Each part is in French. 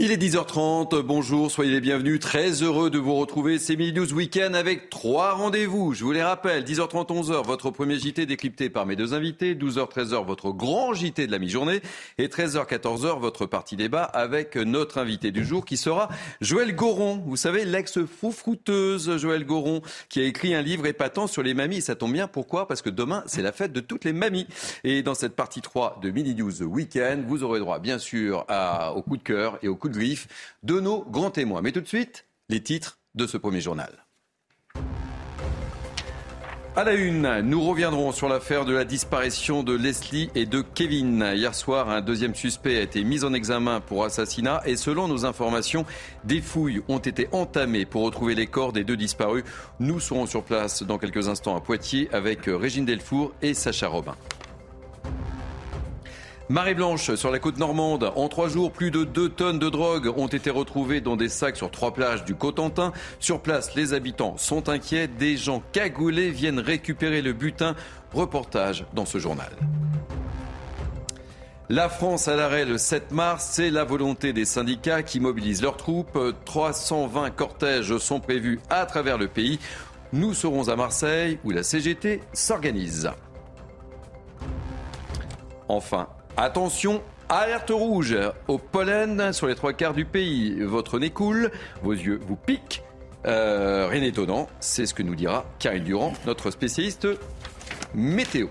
Il est 10h30, bonjour, soyez les bienvenus, très heureux de vous retrouver, c'est Midi News Weekend avec trois rendez-vous, je vous les rappelle, 10h30, 11h, votre premier JT décrypté par mes deux invités, 12h, 13h, votre grand JT de la mi-journée, et 13h, 14h, votre partie débat avec notre invité du jour qui sera Joël Goron, vous savez, l'ex-froufrouteuse Joël Goron, qui a écrit un livre épatant sur les mamies, et ça tombe bien, pourquoi? Parce que demain, c'est la fête de toutes les mamies, et dans cette partie 3 de Midi News Weekend, vous aurez droit, bien sûr, à, au coup de cœur et au coup de griffe de nos grands témoins. Mais tout de suite, les titres de ce premier journal. À la une, nous reviendrons sur l'affaire de la disparition de Leslie et de Kevin. Hier soir, un deuxième suspect a été mis en examen pour assassinat et selon nos informations, des fouilles ont été entamées pour retrouver les corps des deux disparus. Nous serons sur place dans quelques instants à Poitiers avec Régine Delfour et Sacha Robin. Marée blanche sur la côte normande. En trois jours, plus de 2 tonnes de drogue ont été retrouvées dans des sacs sur trois plages du Cotentin. Sur place, les habitants sont inquiets. Des gens cagoulés viennent récupérer le butin. Reportage dans ce journal. La France à l'arrêt le 7 mars, c'est la volonté des syndicats qui mobilisent leurs troupes. 320 cortèges sont prévus à travers le pays. Nous serons à Marseille où la CGT s'organise. Enfin, Attention, alerte rouge au pollen sur les trois quarts du pays. Votre nez coule, vos yeux vous piquent. Euh, rien d'étonnant, c'est ce que nous dira Karine Durand, notre spécialiste météo.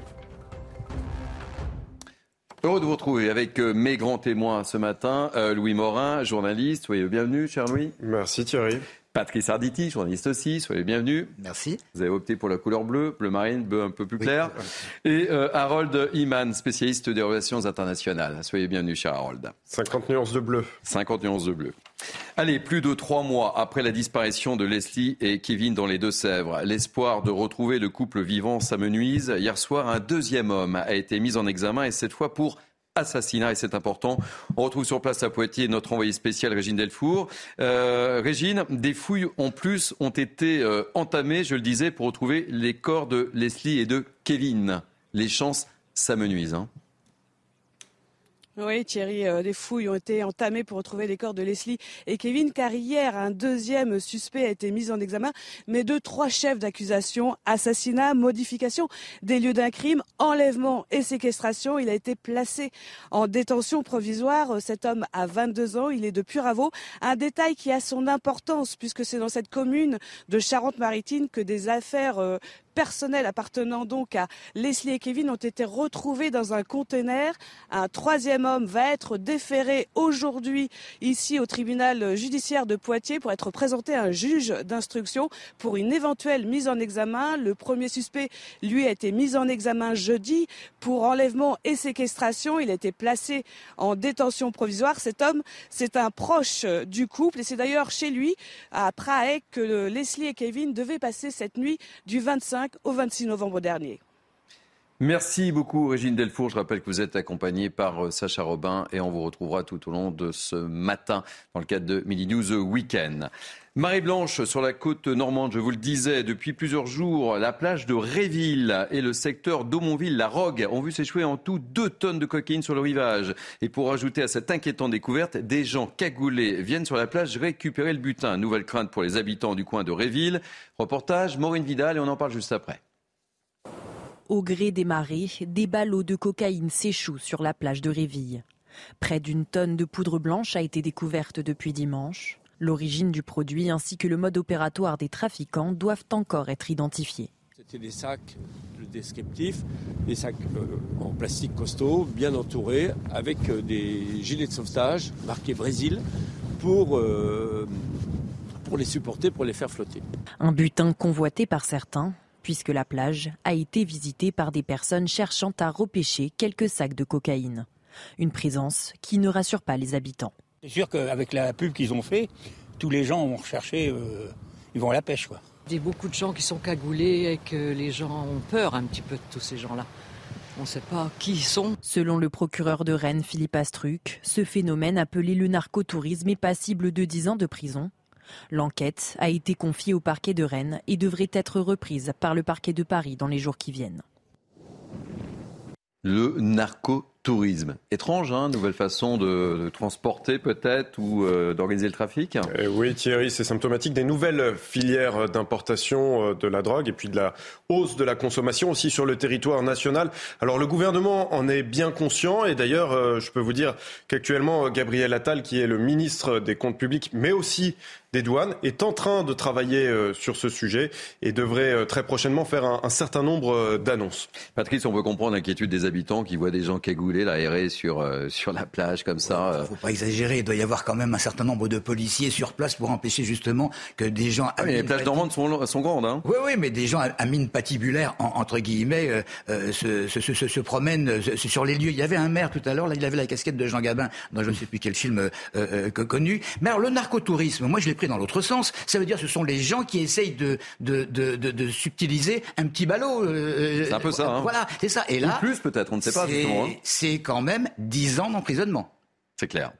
Heureux de vous retrouver avec euh, mes grands témoins ce matin. Euh, Louis Morin, journaliste. Soyez le bienvenu, cher Louis. Merci Thierry. Patrice Arditi, journaliste aussi, soyez bienvenue. Merci. Vous avez opté pour la couleur bleue, bleu marine, bleu un peu plus clair. Et euh, Harold Iman, spécialiste des relations internationales. Soyez bienvenue, cher Harold. 50 nuances de bleu. 50 nuances de bleu. Allez, plus de trois mois après la disparition de Leslie et Kevin dans les Deux-Sèvres, l'espoir de retrouver le couple vivant s'amenuise. Hier soir, un deuxième homme a été mis en examen et cette fois pour assassinat et c'est important. On retrouve sur place à Poitiers notre envoyé spécial Régine Delfour. Euh, Régine, des fouilles en plus ont été euh, entamées, je le disais, pour retrouver les corps de Leslie et de Kevin. Les chances s'amenuisent. Hein. Oui, Thierry, euh, des fouilles ont été entamées pour retrouver les corps de Leslie et Kevin, car hier, un deuxième suspect a été mis en examen, mais de trois chefs d'accusation, assassinat, modification des lieux d'un crime, enlèvement et séquestration. Il a été placé en détention provisoire. Cet homme a 22 ans, il est de Puravo. Un détail qui a son importance, puisque c'est dans cette commune de Charente-Maritime que des affaires euh, personnels appartenant donc à Leslie et Kevin ont été retrouvés dans un conteneur. Un troisième homme va être déféré aujourd'hui ici au tribunal judiciaire de Poitiers pour être présenté à un juge d'instruction pour une éventuelle mise en examen. Le premier suspect, lui, a été mis en examen jeudi pour enlèvement et séquestration. Il a été placé en détention provisoire. Cet homme, c'est un proche du couple et c'est d'ailleurs chez lui, à Prague, que Leslie et Kevin devaient passer cette nuit du 25 au 26 novembre dernier. Merci beaucoup Régine Delfour. Je rappelle que vous êtes accompagnée par euh, Sacha Robin et on vous retrouvera tout au long de ce matin dans le cadre de Midi News Weekend. Marée blanche sur la côte normande, je vous le disais, depuis plusieurs jours, la plage de Réville et le secteur d'Aumonville-la Rogue ont vu s'échouer en tout deux tonnes de cocaïne sur le rivage. Et pour ajouter à cette inquiétante découverte, des gens cagoulés viennent sur la plage récupérer le butin. Nouvelle crainte pour les habitants du coin de Réville. Reportage Maureen Vidal et on en parle juste après. Au gré des marées, des ballots de cocaïne s'échouent sur la plage de Réville. Près d'une tonne de poudre blanche a été découverte depuis dimanche. L'origine du produit ainsi que le mode opératoire des trafiquants doivent encore être identifiés. C'était des sacs, le descriptif, des sacs euh, en plastique costaud, bien entourés, avec euh, des gilets de sauvetage marqués Brésil pour, euh, pour les supporter, pour les faire flotter. Un butin convoité par certains, puisque la plage a été visitée par des personnes cherchant à repêcher quelques sacs de cocaïne. Une présence qui ne rassure pas les habitants. C'est sûr qu'avec la pub qu'ils ont fait, tous les gens vont rechercher, euh, ils vont à la pêche. Quoi. Il y a beaucoup de gens qui sont cagoulés et que les gens ont peur un petit peu de tous ces gens-là. On ne sait pas qui ils sont. Selon le procureur de Rennes, Philippe Astruc, ce phénomène appelé le narcotourisme est passible de 10 ans de prison. L'enquête a été confiée au parquet de Rennes et devrait être reprise par le parquet de Paris dans les jours qui viennent. Le narcotourisme. Étrange, hein, nouvelle façon de, de transporter peut-être ou euh, d'organiser le trafic Eh oui, Thierry, c'est symptomatique des nouvelles filières d'importation euh, de la drogue et puis de la hausse de la consommation aussi sur le territoire national. Alors le gouvernement en est bien conscient et d'ailleurs, euh, je peux vous dire qu'actuellement, Gabriel Attal, qui est le ministre des Comptes publics, mais aussi des douanes, est en train de travailler euh, sur ce sujet et devrait euh, très prochainement faire un, un certain nombre euh, d'annonces. Patrice, on peut comprendre l'inquiétude des habitants qui voient des gens cagoulés, là, errer sur, euh, sur la plage comme ça. Il ne faut pas exagérer, il doit y avoir quand même un certain nombre de policiers sur place pour empêcher justement que des gens... Ah, mais les plages normandes sont, sont grandes. Hein. Oui, oui, mais des gens à, à mine patibulaire, en- entre guillemets, euh, euh, se, se, se, se promènent sur les lieux. Il y avait un maire tout à l'heure, là, il avait la casquette de Jean Gabin, dans je ne sais plus quel film euh, euh, que- connu. Mais alors, le narcotourisme, moi, je l'ai pris dans l'autre sens. Ça veut dire que ce sont les gens qui essayent de, de, de, de, de subtiliser un petit ballot. euh, C'est un peu ça, hein. Voilà, c'est ça. Et Ou là, plus peut-être, on ne sait pas c'est- hein. c'est quand même 10 ans d'emprisonnement. C'est clair.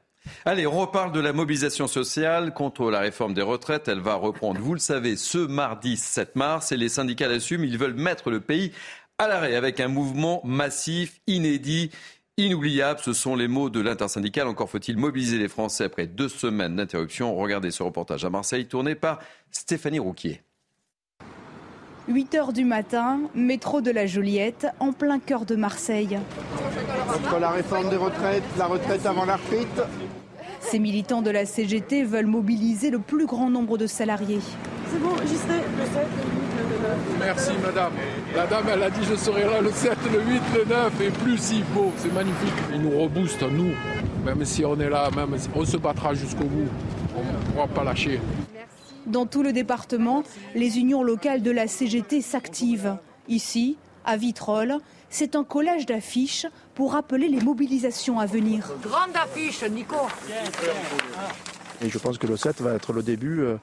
Allez, on reparle de la mobilisation sociale contre la réforme des retraites. Elle va reprendre, vous le savez, ce mardi 7 mars et les syndicats l'assument. Ils veulent mettre le pays à l'arrêt avec un mouvement massif, inédit. Inoubliable, ce sont les mots de l'intersyndicale. Encore faut-il mobiliser les Français après deux semaines d'interruption. Regardez ce reportage à Marseille tourné par Stéphanie Rouquier. 8 heures du matin, métro de la Joliette, en plein cœur de Marseille. Entre la réforme des retraites, la retraite avant la retraite. Ces militants de la CGT veulent mobiliser le plus grand nombre de salariés. C'est bon, j'y serai le 7, Merci madame. La dame elle a dit je serai là le 7, le 8, le 9 et plus s'il faut. C'est magnifique. Ils nous reboostent, nous. Même si on est là, même si on se battra jusqu'au bout. On ne pourra pas lâcher. Dans tout le département, les unions locales de la CGT s'activent. Ici, à Vitrolles, c'est un collage d'affiches pour rappeler les mobilisations à venir. Grande affiche, Nico. Et je pense que le 7 va être le début euh,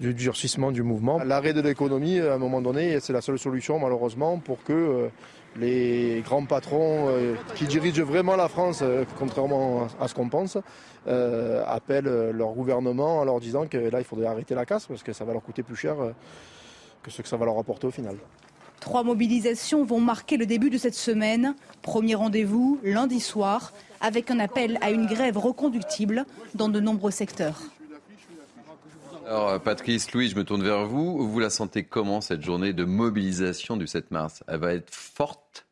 du durcissement du mouvement. L'arrêt de l'économie, à un moment donné, c'est la seule solution malheureusement pour que euh, les grands patrons euh, qui dirigent vraiment la France, euh, contrairement à ce qu'on pense, appellent leur gouvernement en leur disant que là, il faudrait arrêter la casse parce que ça va leur coûter plus cher que ce que ça va leur apporter au final. Trois mobilisations vont marquer le début de cette semaine. Premier rendez-vous lundi soir, avec un appel à une grève reconductible dans de nombreux secteurs. Alors, euh, Patrice, Louis, je me tourne vers vous. Vous la sentez comment cette journée de mobilisation du 7 mars? Elle va être forte?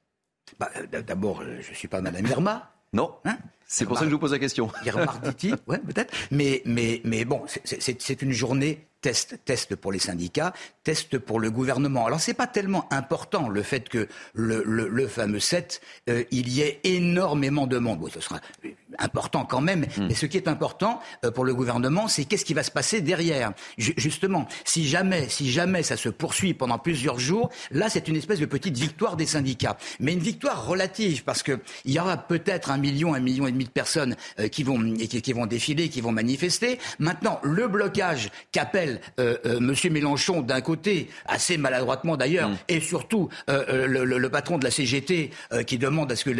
Bah, d- D'abord, euh, je ne suis pas Madame Irma. Non Hein? C'est pour ça que je vous pose la question. Irma Arditi, ouais, peut-être. Mais, mais, mais bon, c'est- une journée test. Test pour les syndicats, test pour le gouvernement. Alors, c'est pas tellement important le fait que le, le, le fameux 7, euh, il y ait énormément de monde. Oui, ce sera important quand même. Mais ce qui est important euh, pour le gouvernement, c'est qu'est-ce qui va se passer derrière. Ju- justement, si jamais, si jamais ça se poursuit pendant plusieurs jours, là, c'est une espèce de petite victoire des syndicats. Mais une victoire relative, parce que il y aura peut-être un million, un million et demi de personnes euh, qui vont qui, qui vont défiler, qui vont manifester. Maintenant, le blocage qu'appelle euh, euh, Monsieur Mélenchon d'un côté, assez maladroitement d'ailleurs, et surtout le, le- le patron de la CGT qui demande à ce que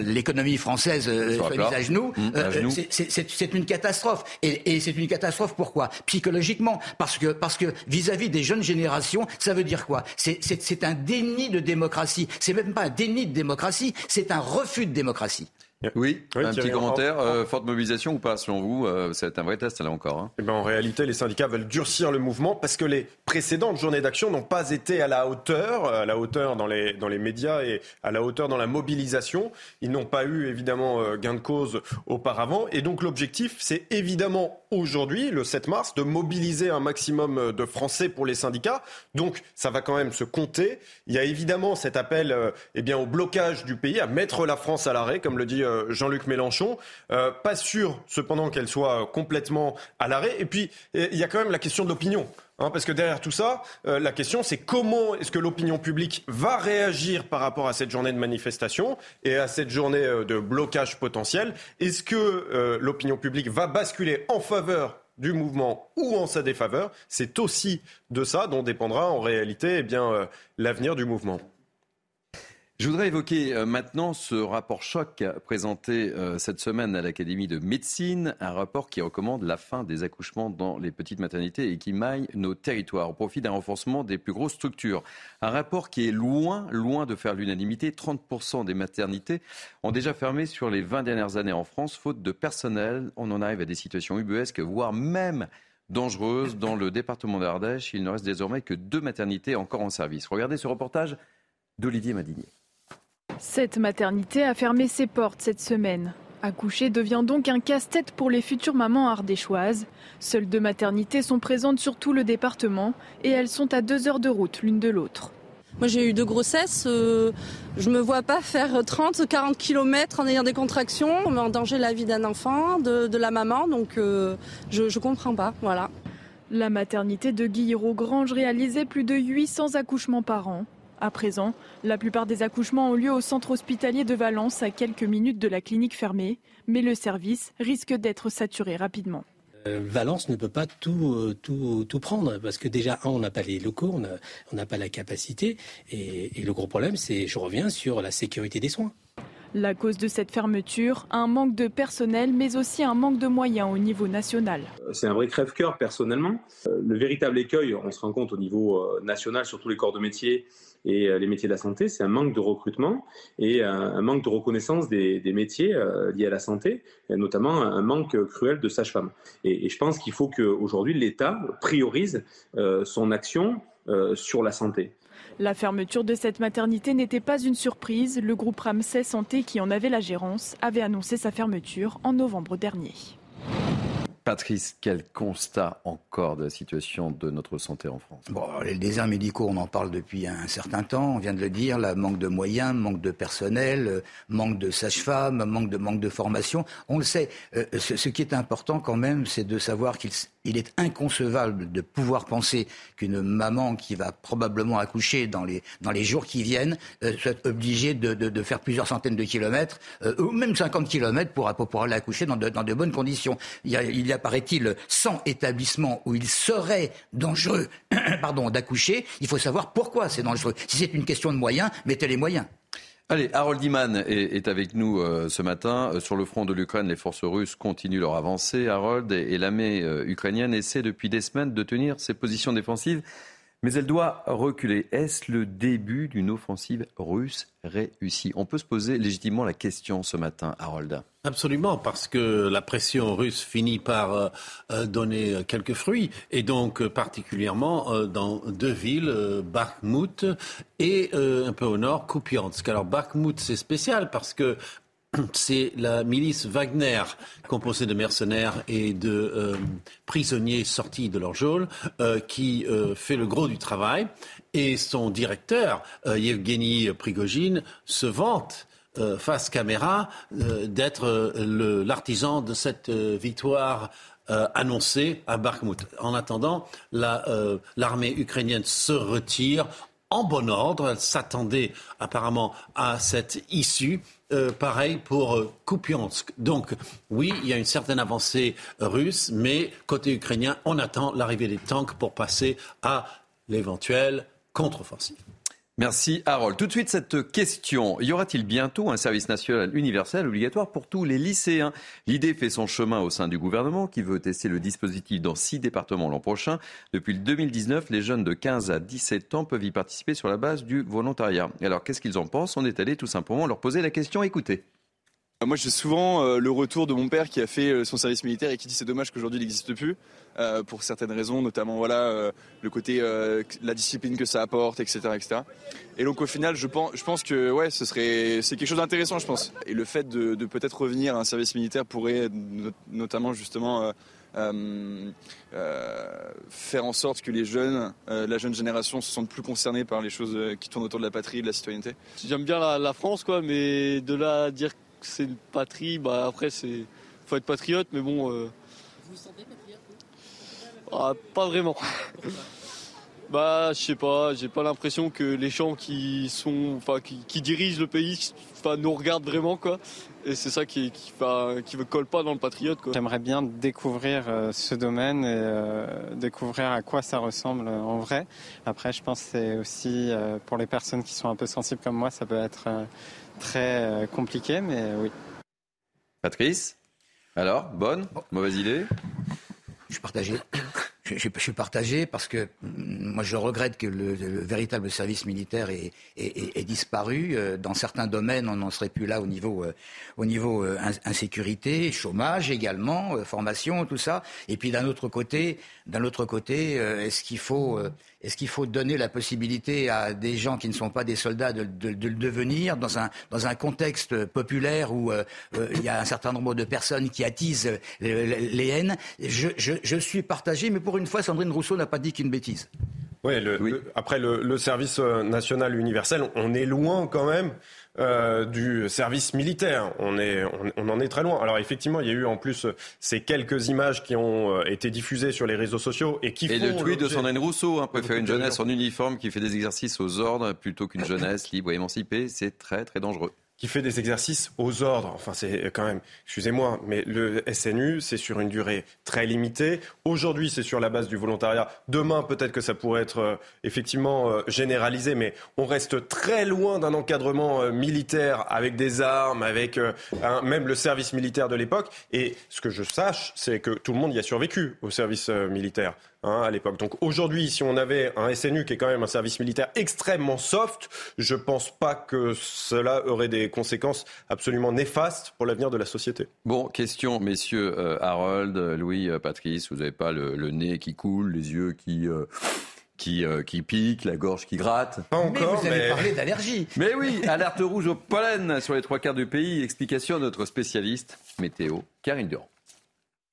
l'économie française Soit mise à genoux, Mmh, genoux. c'est- une catastrophe. Et, et c'est une catastrophe pourquoi? Psychologiquement, parce que parce que vis-à-vis des jeunes générations, ça veut dire quoi? C'est un déni de démocratie. C'est même pas un déni de démocratie, c'est un refus de démocratie. Oui, Oui, un petit en- commentaire. en- euh, forte mobilisation ou pas, selon vous euh, être un vrai test, là encore. hein. Eh ben, en réalité, les syndicats veulent durcir le mouvement parce que les précédentes journées d'action n'ont pas été à la hauteur, à la hauteur dans les, dans les médias et à la hauteur dans la mobilisation. Ils n'ont pas eu évidemment euh, gain de cause auparavant. Et donc l'objectif, c'est évidemment aujourd'hui, le 7 mars, de mobiliser un maximum euh, de Français pour les syndicats. Donc ça va quand même se compter. Il y a évidemment cet appel eh bien, au blocage du pays, à mettre la France à l'arrêt, comme le dit Jean-Luc Mélenchon. pas sûr, cependant, qu'elle soit complètement à l'arrêt. Et puis, il y a quand même la question de l'opinion. Hein, parce que derrière tout ça, la question c'est comment est-ce que l'opinion publique va réagir par rapport à cette journée de manifestation et à cette journée de blocage potentiel. Est-ce que l'opinion publique va basculer en faveur du mouvement ou en sa défaveur? C'est aussi de ça dont dépendra en réalité eh bien, euh, l'avenir du mouvement. Je voudrais évoquer euh, maintenant ce rapport choc présenté euh, cette semaine à l'Académie de médecine, un rapport qui recommande la fin des accouchements dans les petites maternités et qui maille nos territoires au profit d'un renforcement des plus grosses structures. Un rapport qui est loin, loin de faire l'unanimité. 30% des maternités ont déjà fermé sur les 20 dernières années en France, faute de personnel. On en arrive à des situations ubuesques, voire même dangereuses. Dans le département d'Ardèche, il ne reste désormais que deux maternités encore en service. Regardez ce reportage d'Olivier Madinier. Cette maternité a fermé ses portes cette semaine. Accoucher devient donc un casse-tête pour les futures mamans ardéchoises. Seules deux maternités sont présentes sur tout le département et elles sont à deux heures de route l'une de l'autre. Moi j'ai eu deux grossesses, euh, je me vois pas faire 30, 40 km en ayant des contractions, on met en danger la vie d'un enfant, de, la maman, donc euh, je, ne comprends pas, voilà. La maternité de Guillerot-Grange réalisait plus de 800 accouchements par an. À présent, la plupart des accouchements ont lieu au centre hospitalier de Valence, à quelques minutes de la clinique fermée, mais le service risque d'être saturé rapidement. Euh, Valence ne peut pas tout, euh, tout, tout, prendre parce que déjà, on n'a pas les locaux, on n'a pas la capacité. Et, et le gros problème, c'est, je reviens sur la sécurité des soins. La cause de cette fermeture, un manque de personnel, mais aussi un manque de moyens au niveau national. C'est un vrai crève-cœur personnellement. Euh, le véritable écueil, on se rend compte au niveau national sur tous les corps de métier, et euh, les métiers de la santé, c'est un manque de recrutement et un manque de reconnaissance des, métiers euh, liés à la santé, et notamment un manque cruel de sages-femmes. Et, je pense qu'il faut qu'aujourd'hui l'État priorise euh, son action sur la santé. La fermeture de cette maternité n'était pas une surprise. Le groupe Ramsay Santé, qui en avait la gérance, avait annoncé sa fermeture en novembre dernier. Patrice, quel constat encore de la situation de notre santé en France? Les déserts médicaux, on en parle depuis un certain temps, on vient de le dire, là, manque de moyens, manque de personnel, euh, manque de sages-femmes, manque de, manque de formation. On le sait. Euh, ce, qui est important quand même, c'est de savoir qu'il il est inconcevable de pouvoir penser qu'une maman qui va probablement accoucher dans les, dans les jours qui viennent euh, soit obligée de, de, faire plusieurs centaines de kilomètres, ou même 50 kilomètres pour, pour aller accoucher dans de, dans de bonnes conditions. Il y a paraît-il, 100 établissements où il serait dangereux pardon, d'accoucher, il faut savoir pourquoi c'est dangereux. Si c'est une question de moyens, mettez les moyens. Allez, Harold Iman est, avec nous euh, ce matin. Euh, sur le front de l'Ukraine, les forces russes continuent leur avancée, Harold, et, l'armée euh, ukrainienne essaie depuis des semaines de tenir ses positions défensives mais elle doit reculer. Est-ce le début d'une offensive russe réussie? On peut se poser légitimement la question ce matin, Harold. Absolument, parce que la pression russe finit par euh, euh, donner quelques fruits, et donc euh, particulièrement dans deux villes, Bakhmut et un peu au nord, Kupiansk. Alors Bakhmut, c'est spécial parce que c'est la milice Wagner, composée de mercenaires et de euh, prisonniers sortis de leur geôle, euh, qui euh, fait le gros du travail. Et son directeur, Yevgeny Prigogine, se vante face caméra d'être l'artisan de cette victoire annoncée à Bakhmut. En attendant, l'armée ukrainienne se retire en bon ordre. Elle s'attendait apparemment à cette issue. Euh, pareil pour euh, Kupiansk. Donc oui, il y a une certaine avancée russe, mais côté ukrainien, on attend l'arrivée des tanks pour passer à l'éventuelle contre-offensive. Merci Harold. Tout de suite cette question. Y aura-t-il bientôt un service national universel obligatoire pour tous les lycéens? L'idée fait son chemin au sein du gouvernement qui veut tester le dispositif dans six départements l'an prochain. Depuis le 2019, les jeunes de 15 à 17 ans peuvent y participer sur la base du volontariat. Alors qu'est-ce qu'ils en pensent? On est allé tout simplement leur poser la question. Écoutez. Moi, j'ai souvent euh, le retour de mon père qui a fait euh, son service militaire et qui dit c'est dommage qu'aujourd'hui il n'existe plus euh, pour certaines raisons, notamment voilà le côté la discipline que ça apporte, etc., etc. Et donc au final, je pense, je pense que ouais, ce serait c'est quelque chose d'intéressant, je pense. Et le fait de, peut-être revenir à un service militaire pourrait notamment justement faire en sorte que les jeunes, la jeune génération, se sentent plus concernés par les choses qui tournent autour de la patrie, de la citoyenneté. J'aime bien la, la France, quoi, mais de là à dire c'est une patrie. Bah, après, c'est faut être patriote, mais bon. Vous vous sentez patriote ah, Pas vraiment. bah, je sais pas. J'ai pas l'impression que les gens qui sont, enfin, qui, qui dirigent le pays, enfin, nous regardent vraiment, quoi. Et c'est ça qui, qui, qui ne colle pas dans le patriote. J'aimerais bien découvrir euh, ce domaine et euh, découvrir à quoi ça ressemble en vrai. Après, je pense que c'est aussi euh, pour les personnes qui sont un peu sensibles comme moi, ça peut être très compliqué, mais oui. Patrice? Alors, bonne? Mauvaise idée? Je suis partagé. Je, suis partagé parce que mm, moi je regrette que le, véritable service militaire ait, disparu. Euh, dans certains domaines, on n'en serait plus là au niveau, euh, au niveau euh, insécurité, chômage également, formation, tout ça. Et puis d'un autre côté, d'un autre côté, est-ce qu'il faut, est-ce qu'il faut donner la possibilité à des gens qui ne sont pas des soldats de, le devenir dans un, dans un contexte populaire où il y a un certain nombre de personnes qui attisent les, haines? Je, je suis partagé, mais pour une fois, Sandrine Rousseau n'a pas dit qu'une bêtise. oui. après le, service euh, national universel, on est loin quand même euh, du service militaire. On, est, on, en est très loin. Alors effectivement, il y a eu en plus ces quelques images qui ont euh, été diffusées sur les réseaux sociaux et qui et le tweet de Sandrine Rousseau, hein, préférer une jeunesse en uniforme qui fait des exercices aux ordres plutôt qu'une jeunesse libre et émancipée, c'est très très dangereux qui fait des exercices aux ordres. Enfin, c'est quand même, excusez-moi, mais le SNU, c'est sur une durée très limitée. Aujourd'hui, c'est sur la base du volontariat. Demain, peut-être que ça pourrait être euh, effectivement euh, généralisé, mais on reste très loin d'un encadrement euh, militaire avec des armes, avec même le service militaire de l'époque. Et ce que je sache, c'est que tout le monde y a survécu au service militaire. Hein, à l'époque. Donc aujourd'hui, si on avait un SNU qui est quand même un service militaire extrêmement soft, je ne pense pas que cela aurait des conséquences absolument néfastes pour l'avenir de la société. Bon, question, messieurs euh, Harold, Louis, euh, Patrice, vous n'avez pas le, nez qui coule, les yeux qui... Euh, qui, qui piquent, la gorge qui gratte? Pas encore, mais vous avez parlé d'allergie. Mais oui, alerte rouge au pollen sur les trois quarts du pays. Explication de notre spécialiste météo, Karine Durand.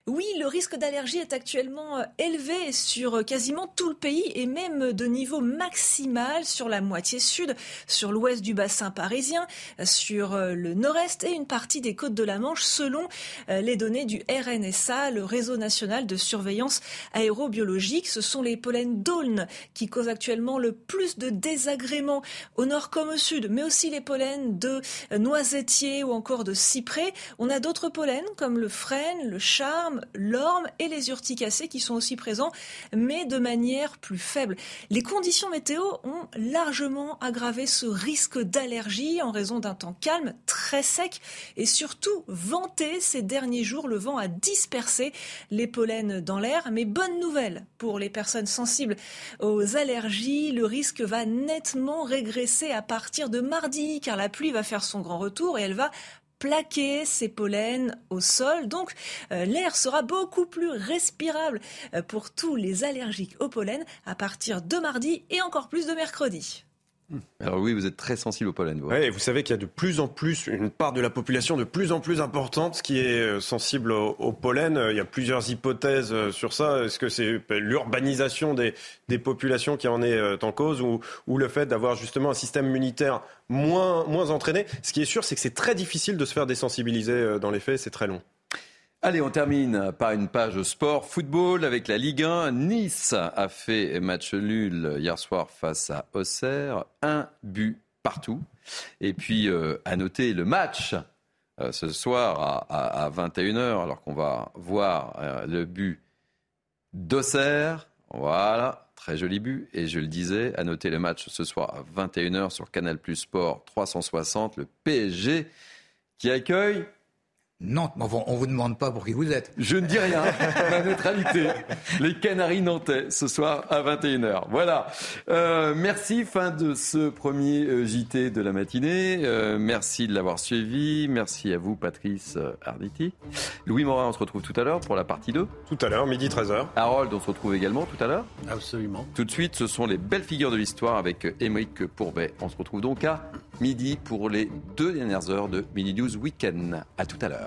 Oui, le risque d'allergie est actuellement euh, élevé sur euh, quasiment tout le pays et même de niveau maximal sur la moitié sud, sur l'ouest du bassin parisien, euh, sur le nord-est et une partie des côtes de la Manche selon les données du RNSA, le réseau national de surveillance aérobiologique. Ce sont les pollens d'aulne qui causent actuellement le plus de désagréments au nord comme au sud, mais aussi les pollens de noisetier ou encore de cyprès. On a d'autres pollens comme le frêne, le charme, l'orme et les urticacées qui sont aussi présents, mais de manière plus faible. Les conditions météo ont largement aggravé ce risque d'allergie en raison d'un temps calme, très sec et surtout venté ces derniers jours. Le vent a dispersé les pollens dans l'air, mais bonne nouvelle pour les personnes sensibles aux allergies, le risque va nettement régresser à partir de mardi car la pluie va faire son grand retour et elle va plaquer ces pollens au sol. Donc euh, l'air sera beaucoup plus respirable euh, pour tous les allergiques au pollen à partir de mardi et encore plus de mercredi. Alors oui, vous êtes très sensible au pollen. Vous. savez qu'il y a de plus en plus, une part de la population de plus en plus importante qui est euh, sensible au, pollen. Il y a plusieurs hypothèses sur ça. Est-ce que c'est l'urbanisation des, des, populations qui en est en cause ou, ou le fait d'avoir justement un système immunitaire moins, moins entraîné? Ce qui est sûr, c'est que c'est très difficile de se faire désensibiliser dans les faits. C'est très long. Allez, on termine par une page sport football avec la Ligue 1. Nice a fait match nul hier soir face à Auxerre, un but partout. Et puis euh, à noter le match euh, ce soir à, 21h, alors qu'on va voir euh, le but d'Auxerre. Voilà, très joli but. Et je le disais, à noter le match ce soir à 21h sur Canal Plus Sport 360, le PSG qui accueille Nantes, on ne vous demande pas pour qui vous êtes. Je ne dis rien, ma neutralité. Les Canaries nantais, ce soir à 21h. Voilà. Euh, merci, fin de ce premier euh, JT de la matinée. Euh, merci de l'avoir suivi. Merci à vous, Patrice Arditi. Louis Morin, on se retrouve tout à l'heure pour la partie 2. Tout à l'heure, midi 13h. Harold, on se retrouve également tout à l'heure. Absolument. Tout de suite, ce sont les belles figures de l'histoire avec Émeric Pourbet. On se retrouve donc à midi pour les deux dernières heures de Mini News Weekend. À tout à l'heure.